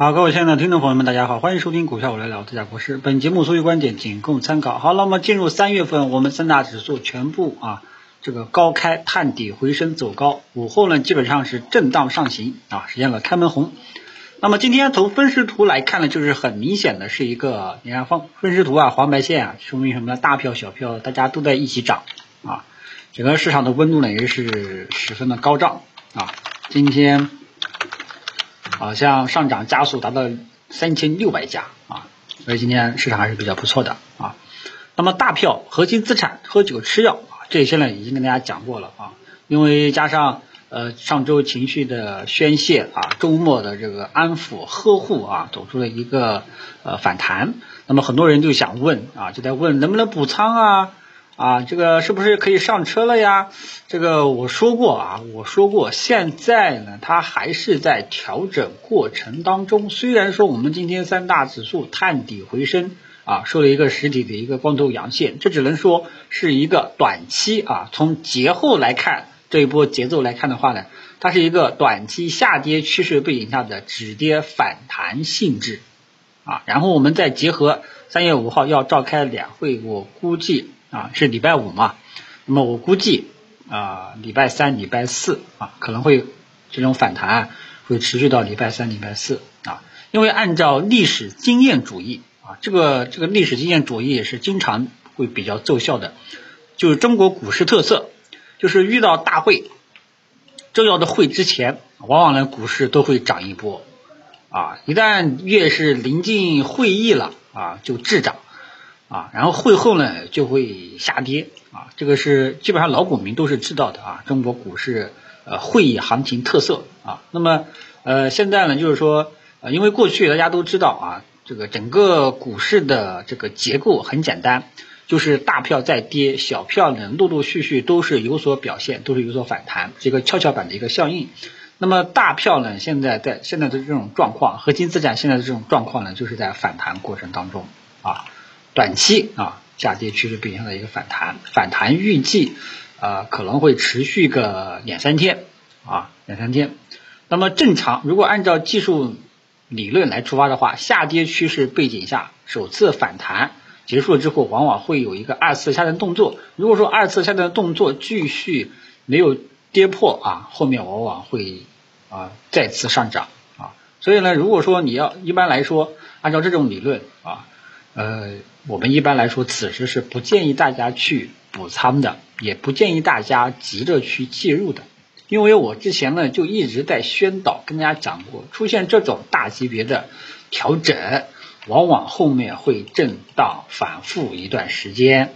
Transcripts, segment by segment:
好，各位亲爱的听众朋友们，大家好，欢迎收听股票我来聊，这家国师。本节目所有观点仅供参考。好，那么进入三月份，我们三大指数全部啊这个高开探底回升走高，午后呢基本上是震荡上行啊，实现了开门红。那么今天从分时图来看呢，就是很明显的是一个，你看分分时图啊，黄白线啊，说明什么呢？大票小票大家都在一起涨啊，整个市场的温度呢也是十分的高涨啊，今天。好像上涨加速达到三千六百家啊，所以今天市场还是比较不错的啊。那么大票、核心资产、喝酒吃药啊，这些呢已经跟大家讲过了啊。因为加上呃上周情绪的宣泄啊，周末的这个安抚呵护啊，走出了一个呃反弹。那么很多人就想问啊，就在问能不能补仓啊？啊，这个是不是可以上车了呀？这个我说过啊，我说过，现在呢，它还是在调整过程当中。虽然说我们今天三大指数探底回升啊，收了一个实体的一个光头阳线，这只能说是一个短期啊。从节后来看，这一波节奏来看的话呢，它是一个短期下跌趋势背景下的止跌反弹性质啊。然后我们再结合三月五号要召开两会，我估计。啊，是礼拜五嘛？那么我估计啊，礼拜三、礼拜四啊，可能会这种反弹会持续到礼拜三、礼拜四啊。因为按照历史经验主义啊，这个这个历史经验主义也是经常会比较奏效的。就是中国股市特色，就是遇到大会、重要的会之前，往往呢股市都会涨一波啊。一旦越是临近会议了啊，就滞涨。啊，然后会后呢就会下跌啊，这个是基本上老股民都是知道的啊。中国股市呃会议行情特色啊，那么呃现在呢就是说呃因为过去大家都知道啊，这个整个股市的这个结构很简单，就是大票在跌，小票呢陆陆续续都是有所表现，都是有所反弹，这个跷跷板的一个效应。那么大票呢现在在现在的这种状况，核心资产现在的这种状况呢，就是在反弹过程当中啊。短期啊下跌趋势背景的一个反弹，反弹预计啊可能会持续个两三天啊两三天。那么正常，如果按照技术理论来出发的话，下跌趋势背景下首次反弹结束了之后，往往会有一个二次下降动作。如果说二次下降动作继续没有跌破啊，后面往往会啊再次上涨啊。所以呢，如果说你要一般来说按照这种理论啊。呃，我们一般来说，此时是不建议大家去补仓的，也不建议大家急着去介入的，因为我之前呢就一直在宣导，跟大家讲过，出现这种大级别的调整，往往后面会震荡反复一段时间，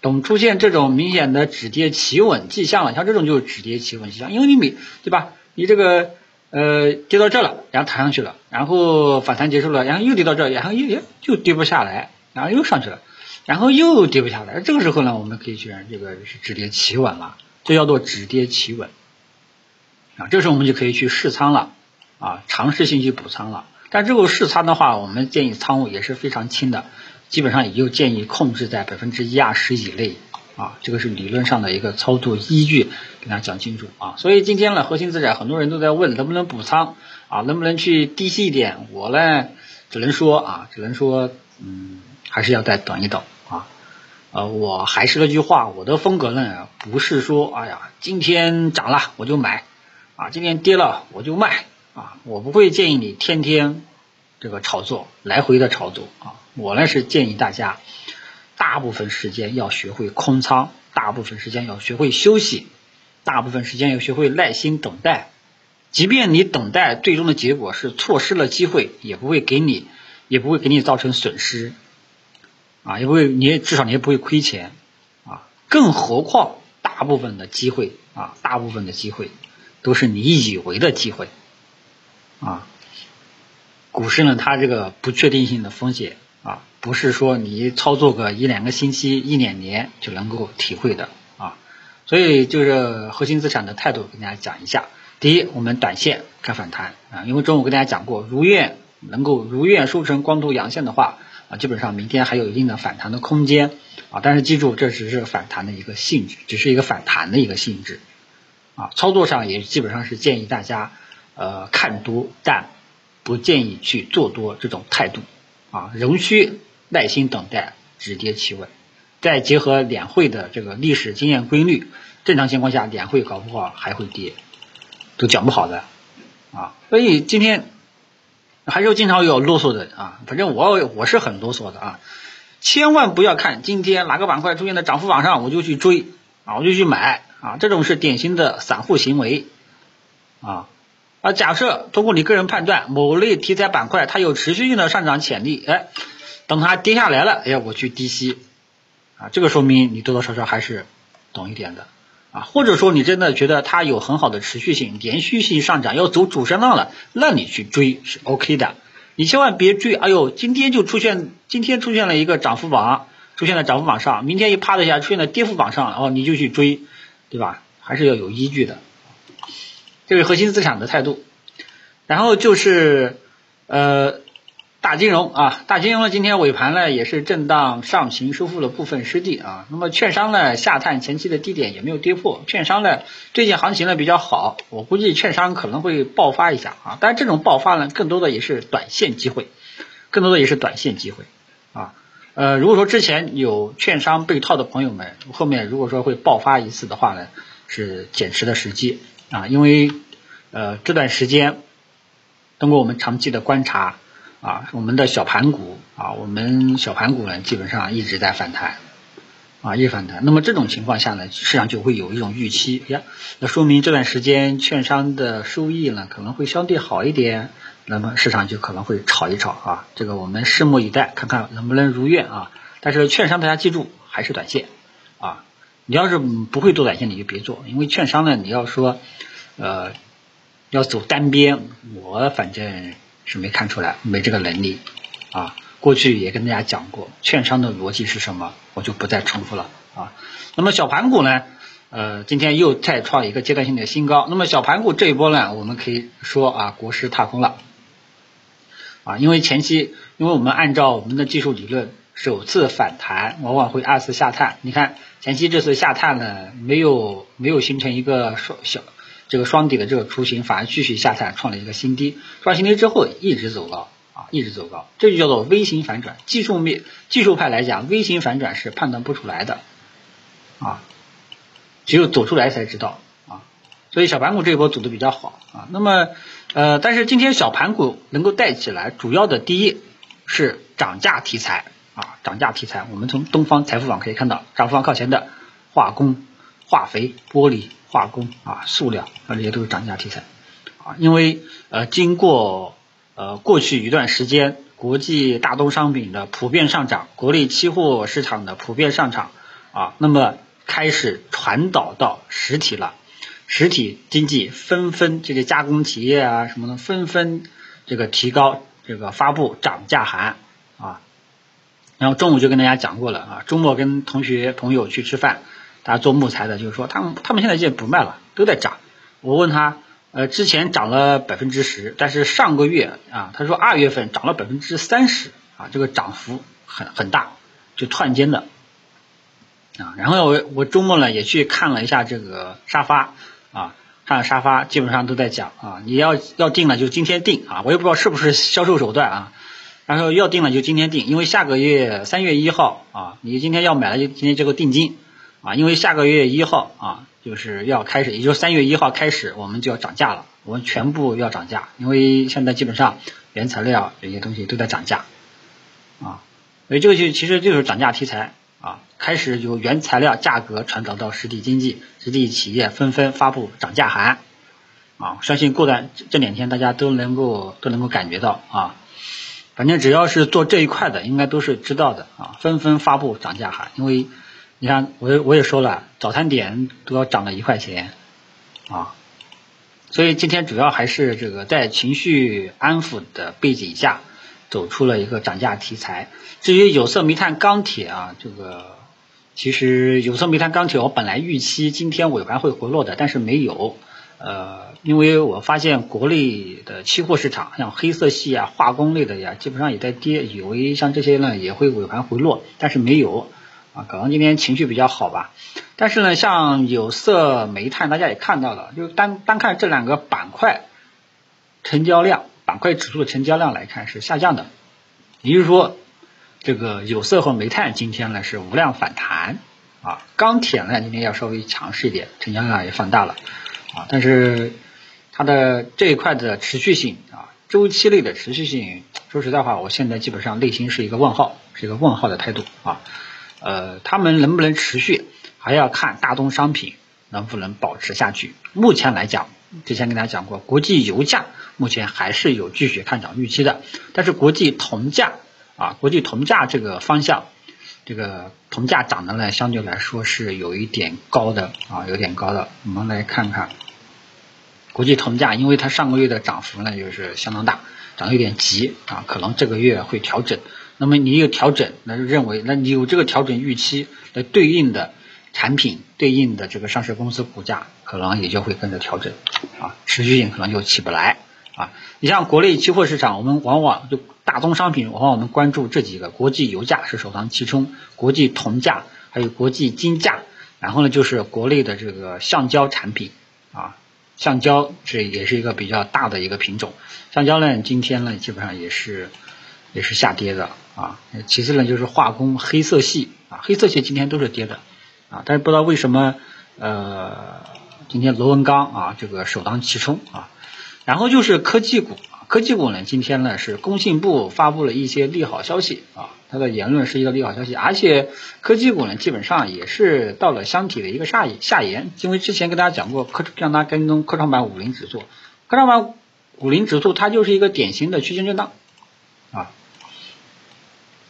等出现这种明显的止跌企稳迹象了，像这种就是止跌企稳迹象，因为你每对吧，你这个。呃，跌到这了，然后弹上去了，然后反弹结束了，然后又跌到这，然后又又就跌不下来，然后又上去了，然后又跌不下来。这个时候呢，我们可以选这个是止跌企稳了，这叫做止跌企稳啊。这时候我们就可以去试仓了啊，尝试性去补仓了。但这个试仓的话，我们建议仓位也是非常轻的，基本上也就建议控制在百分之一二十以内。啊，这个是理论上的一个操作依据，跟大家讲清楚啊。所以今天呢，核心资产很多人都在问能不能补仓啊，能不能去低吸一点？我呢，只能说啊，只能说，嗯，还是要再等一等啊。呃，我还是那句话，我的风格呢，不是说，哎呀，今天涨了我就买，啊，今天跌了我就卖，啊，我不会建议你天天这个炒作，来回的炒作啊。我呢是建议大家。大部分时间要学会空仓，大部分时间要学会休息，大部分时间要学会耐心等待。即便你等待最终的结果是错失了机会，也不会给你，也不会给你造成损失，啊，也不会，你至少你也不会亏钱，啊，更何况大部分的机会啊，大部分的机会都是你以为的机会，啊，股市呢，它这个不确定性的风险。啊，不是说你操作个一两个星期、一两年就能够体会的啊，所以就是核心资产的态度跟大家讲一下。第一，我们短线看反弹啊，因为中午跟大家讲过，如愿能够如愿收成光头阳线的话啊，基本上明天还有一定的反弹的空间啊。但是记住，这只是反弹的一个性质，只是一个反弹的一个性质啊。操作上也基本上是建议大家呃看多但不建议去做多这种态度啊，仍需耐心等待止跌企稳。再结合两会的这个历史经验规律，正常情况下两会搞不好还会跌，都讲不好的啊。所以今天还是经常有啰嗦的啊，反正我我是很啰嗦的啊，千万不要看今天哪个板块出现在涨幅榜上我就去追啊，我就去买啊，这种是典型的散户行为啊。啊，假设通过你个人判断，某类题材板块它有持续性的上涨潜力，哎，等它跌下来了，哎，我去低吸。啊，这个说明你多多少少还是懂一点的啊，或者说你真的觉得它有很好的持续性、连续性上涨，要走主升浪了，那你去追是 OK 的。你千万别追，哎呦，今天就出现，今天出现了一个涨幅榜，出现在涨幅榜上，明天一啪的一下出现在跌幅榜上，哦，你就去追，对吧？还是要有依据的，这是核心资产的态度。然后就是呃。大金融啊，大金融呢，今天尾盘呢也是震荡上行，收复了部分失地啊。那么券商呢下探前期的低点也没有跌破，券商呢最近行情呢比较好，我估计券商可能会爆发一下啊。但是这种爆发呢，更多的也是短线机会，更多的也是短线机会啊。呃，如果说之前有券商被套的朋友们，后面如果说会爆发一次的话呢，是减持的时机啊，因为呃这段时间通过我们长期的观察。啊，我们的小盘股啊，我们小盘股呢，基本上一直在反弹，啊，一直反弹。那么这种情况下呢，市场就会有一种预期，呀，那说明这段时间券商的收益呢可能会相对好一点，那么市场就可能会炒一炒啊。这个我们拭目以待，看看能不能如愿啊。但是券商大家记住，还是短线。你要是不会做短线，你就别做，因为券商呢，你要说呃要走单边，我反正。是没看出来，没这个能力啊。过去也跟大家讲过，券商的逻辑是什么，我就不再重复了啊。那么小盘股呢，呃，今天又再创一个阶段性的新高。那么小盘股这一波呢，我们可以说啊，国师踏空了啊，因为前期，因为我们按照我们的技术理论，首次反弹往往会二次下探。你看前期这次下探呢，没有没有形成一个双小。这个双底的这个雏形反而继续下探，创了一个新低，创新低之后一直走高啊，一直走高，这就叫做 V 型反转。技术面技术派来讲，V 型反转是判断不出来的啊，只有走出来才知道啊。所以小盘股这一波走的比较好啊。那么呃，但是今天小盘股能够带起来，主要的第一是涨价题材啊，涨价题材。我们从东方财富网可以看到，涨幅榜靠前的化工、化肥、玻璃。化工啊，塑料啊，这些都是涨价题材啊。因为呃，经过呃过去一段时间，国际大宗商品的普遍上涨，国内期货市场的普遍上涨啊，那么开始传导到实体了，实体经济纷纷这些加工企业啊什么的纷纷这个提高这个发布涨价函。然后中午就跟大家讲过了啊，周末跟同学朋友去吃饭。大家做木材的，就是说他们他们现在现在不卖了，都在涨。我问他，呃，之前涨了百分之十，但是上个月啊，他说二月份涨了百分之三十啊，这个涨幅很很大，就突然间的啊。然后我我周末呢也去看了一下这个沙发啊，看了沙发基本上都在讲啊，你要要定了就今天定啊，我也不知道是不是销售手段啊。然后要定了就今天定，因为下个月三月一号啊，你今天要买了就今天这个定金。啊，因为下个月一号啊，就是要开始，也就是三月一号开始，我们就要涨价了，我们全部要涨价，因为现在基本上原材料这些东西都在涨价，啊，所以这个就其实就是涨价题材啊，开始由原材料价格传导到实体经济，实体企业纷纷发布涨价函，啊，相信过段这两天大家都能够都能够感觉到啊，反正只要是做这一块的，应该都是知道的啊，纷纷发布涨价函，因为。你看，我我也说了，早餐点都要涨了一块钱啊，所以今天主要还是这个在情绪安抚的背景下，走出了一个涨价题材。至于有色、煤炭、钢铁啊，这个其实有色、煤炭、钢铁，我本来预期今天尾盘会回落的，但是没有，呃，因为我发现国内的期货市场，像黑色系啊、化工类的呀，基本上也在跌，以为像这些呢也会尾盘回落，但是没有。啊，可能今天情绪比较好吧，但是呢，像有色、煤炭，大家也看到了，就单单看这两个板块，成交量板块指数的成交量来看是下降的，也就是说，这个有色和煤炭今天呢是无量反弹啊，钢铁呢今天要稍微强势一点，成交量也放大了啊，但是它的这一块的持续性啊，周期类的持续性，说实在话，我现在基本上内心是一个问号，是一个问号的态度啊，呃，他们能不能持续，还要看大宗商品能不能保持下去。目前来讲。之前跟大家讲过，国际油价目前还是有继续看涨预期的，但是国际铜价啊，国际铜价这个方向，这个铜价涨的呢，相对来说是有一点高的啊，有点高的。我们来看看国际铜价，因为它上个月的涨幅呢，就是相当大，涨得有点急啊，可能这个月会调整。那么你有调整，那就认为，那你有这个调整预期，那对应的。产品对应的这个上市公司股价可能也就会跟着调整啊，持续性可能就起不来啊。你像国内期货市场，我们往往就大宗商品，往往我们关注这几个：国际油价是首当其冲，国际铜价，还有国际金价。然后呢，就是国内的这个橡胶产品啊，橡胶这也是一个比较大的一个品种。橡胶呢，今天呢基本上也是也是下跌的啊。其次呢，就是化工、黑色系啊，黑色系今天都是跌的。啊，但是不知道为什么，呃，今天螺纹钢啊，这个首当其冲啊，然后就是科技股，科技股呢，今天呢是工信部发布了一些利好消息啊，它的言论是一个利好消息，而且科技股呢基本上也是到了箱体的一个下下沿，因为之前跟大家讲过，科让大家跟踪科创板五零指数，科创板五零指数它就是一个典型的区间震荡啊。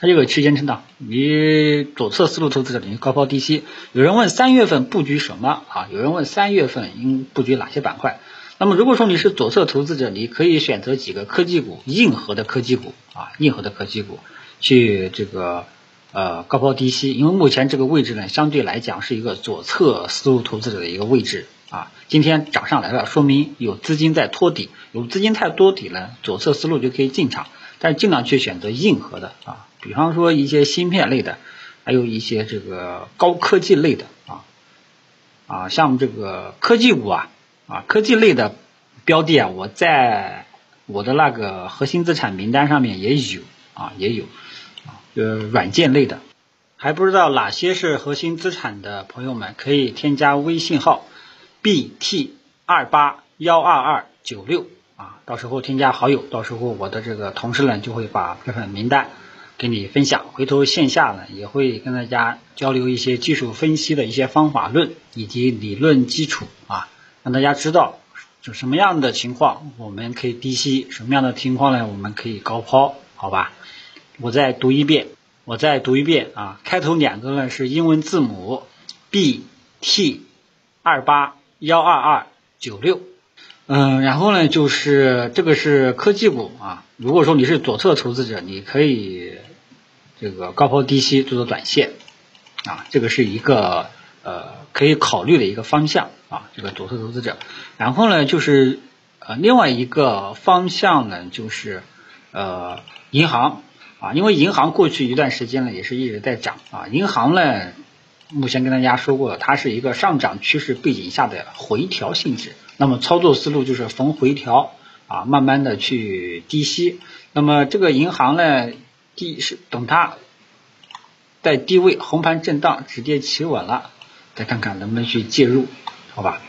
它这个区间震荡，你左侧思路投资者等于高抛低吸。有人问三月份布局什么啊？有人问三月份应布局哪些板块？那么如果说你是左侧投资者，你可以选择几个科技股，硬核的科技股啊，硬核的科技股去这个呃高抛低吸。因为目前这个位置呢，相对来讲是一个左侧思路投资者的一个位置啊。今天涨上来了，说明有资金在托底，有资金太多底了，左侧思路就可以进场，但尽量去选择硬核的啊。比方说一些芯片类的，还有一些这个高科技类的啊啊，像这个科技股啊啊，科技类的标的啊，我在我的那个核心资产名单上面也有啊，也有啊，呃，软件类的，还不知道哪些是核心资产的朋友们，可以添加微信号 bt 二八幺二二九六啊，到时候添加好友，到时候我的这个同事呢就会把这份名单。给你分享，回头线下呢也会跟大家交流一些技术分析的一些方法论以及理论基础啊，让大家知道就什么样的情况我们可以低吸，什么样的情况呢我们可以高抛，好吧？我再读一遍，我再读一遍啊，开头两个呢是英文字母 B T 二八幺二二九六，嗯，然后呢就是这个是科技股啊。如果说你是左侧投资者，你可以这个高抛低吸做做短线啊，这个是一个呃可以考虑的一个方向啊，这个左侧投资者。然后呢，就是呃另外一个方向呢，就是呃银行啊，因为银行过去一段时间呢也是一直在涨啊，银行呢目前跟大家说过了，它是一个上涨趋势背景下的回调性质，那么操作思路就是逢回调。啊，慢慢的去低吸，那么这个银行呢，低是等它在低位红盘震荡止跌企稳了，再看看能不能去介入，好吧？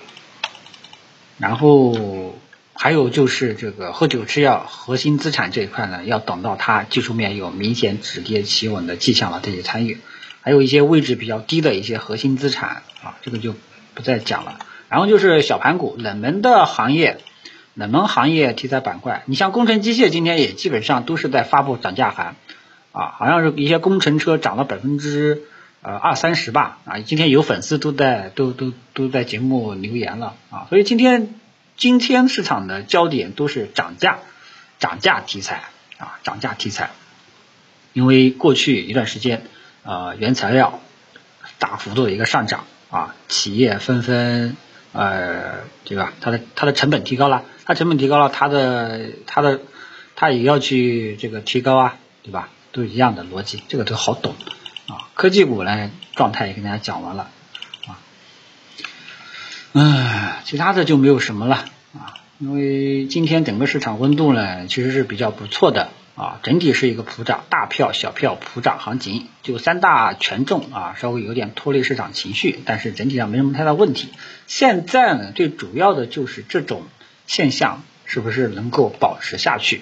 然后还有就是这个喝酒吃药核心资产这一块呢，要等到它技术面有明显止跌企稳的迹象了，再去参与。还有一些位置比较低的一些核心资产啊，这个就不再讲了。然后就是小盘股冷门的行业。冷门行业题材板块，你像工程机械，今天也基本上都是在发布涨价函啊，好像是一些工程车涨了百分之呃二三十吧啊，今天有粉丝都在都都都在节目留言了啊，所以今天今天市场的焦点都是涨价涨价题材啊涨价题材，因为过去一段时间呃原材料大幅度的一个上涨啊，企业纷纷呃对吧，它的它的成本提高了。它成本提高了，它的它的它也要去这个提高啊，对吧？都一样的逻辑，这个都好懂啊。科技股呢，状态也跟大家讲完了啊，嗯，其他的就没有什么了啊。因为今天整个市场温度呢其实是比较不错的啊，整体是一个普涨，大票小票普涨行情，就三大权重啊稍微有点拖累市场情绪，但是整体上没什么太大问题。现在呢最主要的就是这种现象是不是能够保持下去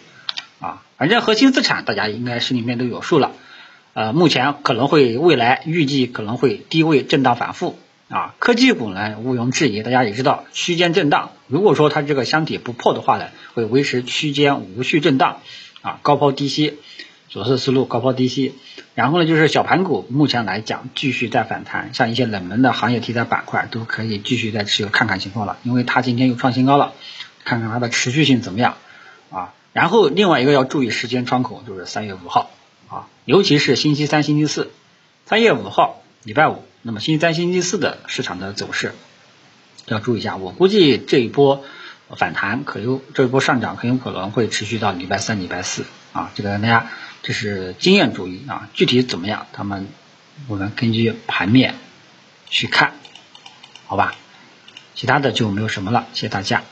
啊？反正核心资产大家应该心里面都有数了。呃，目前可能会，未来预计可能会低位震荡反复啊。科技股呢，毋庸置疑，大家也知道区间震荡。如果说它这个箱体不破的话呢，会维持区间无序震荡啊，高抛低吸，左侧思路高抛低吸。然后呢，就是小盘股目前来讲继续在反弹，像一些冷门的行业题材板块都可以继续再持有看看情况了，因为它今天又创新高了，看看它的持续性怎么样啊。然后另外一个要注意时间窗口，就是三月五号。啊，尤其是星期三、星期四，三月五号，礼拜五，那么星期三、星期四的市场的走势要注意一下。我估计这一波反弹可有，这一波上涨很有可能会持续到礼拜三、礼拜四啊。这个大家这是经验主义啊，具体怎么样，他们我们根据盘面去看，好吧？其他的就没有什么了，谢谢大家。